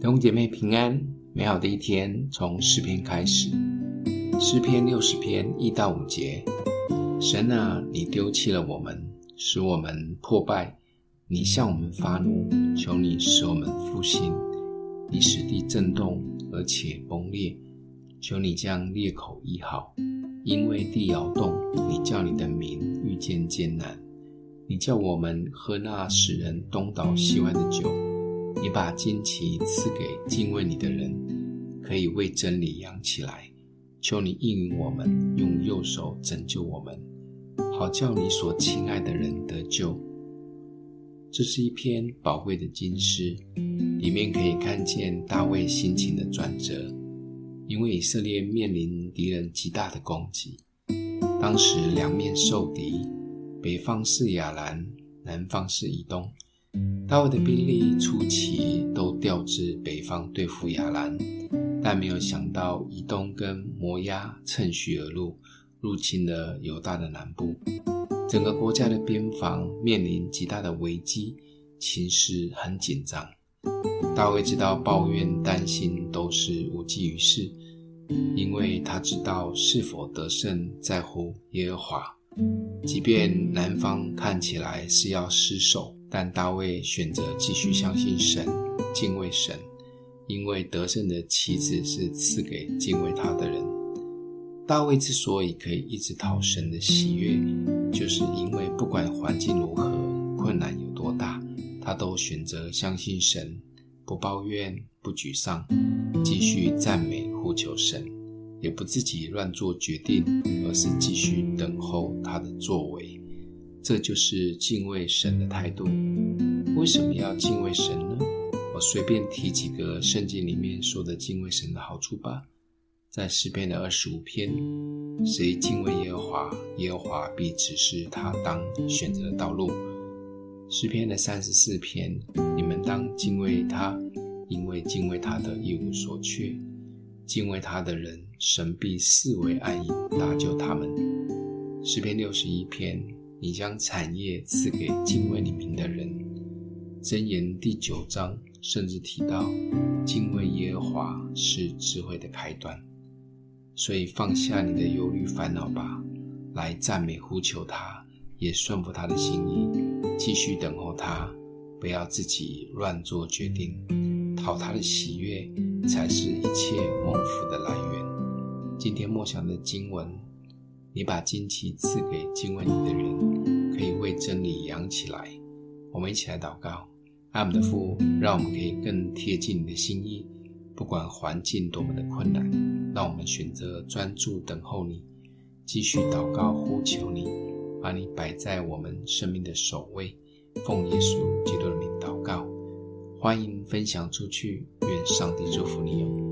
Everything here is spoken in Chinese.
弟兄姐妹平安，美好的一天从诗篇开始。诗篇六十篇一到五节：神啊，你丢弃了我们，使我们破败；你向我们发怒，求你使我们复兴。你使地震动，而且崩裂，求你将裂口医好，因为地摇动，你叫你的民遇见艰难，你叫我们喝那使人东倒西歪的酒。你把旌旗赐给敬畏你的人，可以为真理扬起来。求你应允我们，用右手拯救我们，好叫你所亲爱的人得救。这是一篇宝贵的经诗，里面可以看见大卫心情的转折。因为以色列面临敌人极大的攻击，当时两面受敌，北方是亚兰，南方是以东。大卫的兵力初期都调至北方对付亚兰，但没有想到以东跟摩押趁虚而入，入侵了犹大的南部，整个国家的边防面临极大的危机，情势很紧张。大卫知道抱怨担心都是无济于事，因为他知道是否得胜在乎耶和华，即便南方看起来是要失守。但大卫选择继续相信神，敬畏神，因为得胜的旗帜是赐给敬畏他的人。大卫之所以可以一直讨神的喜悦，就是因为不管环境如何，困难有多大，他都选择相信神，不抱怨，不沮丧，继续赞美呼求神，也不自己乱做决定，而是继续等候他的作为。这就是敬畏神的态度。为什么要敬畏神呢？我随便提几个圣经里面说的敬畏神的好处吧。在诗篇的二十五篇，谁敬畏耶和华，耶和华必指示他当选择的道路。诗篇的三十四篇，你们当敬畏他，因为敬畏他的一无所缺。敬畏他的人，神必四围安营，搭救他们。诗篇六十一篇。你将产业赐给敬畏你名的人。箴言第九章甚至提到，敬畏耶和华是智慧的开端。所以放下你的忧虑烦恼吧，来赞美呼求他，也顺服他的心意，继续等候他，不要自己乱做决定，讨他的喜悦才是一切蒙福的来源。今天默想的经文。你把旌旗赐给敬畏你的人，可以为真理扬起来。我们一起来祷告：爱我们的父，让我们可以更贴近你的心意，不管环境多么的困难，让我们选择专注等候你，继续祷告呼求你，把你摆在我们生命的首位。奉耶稣基督的名祷告，欢迎分享出去，愿上帝祝福你哟。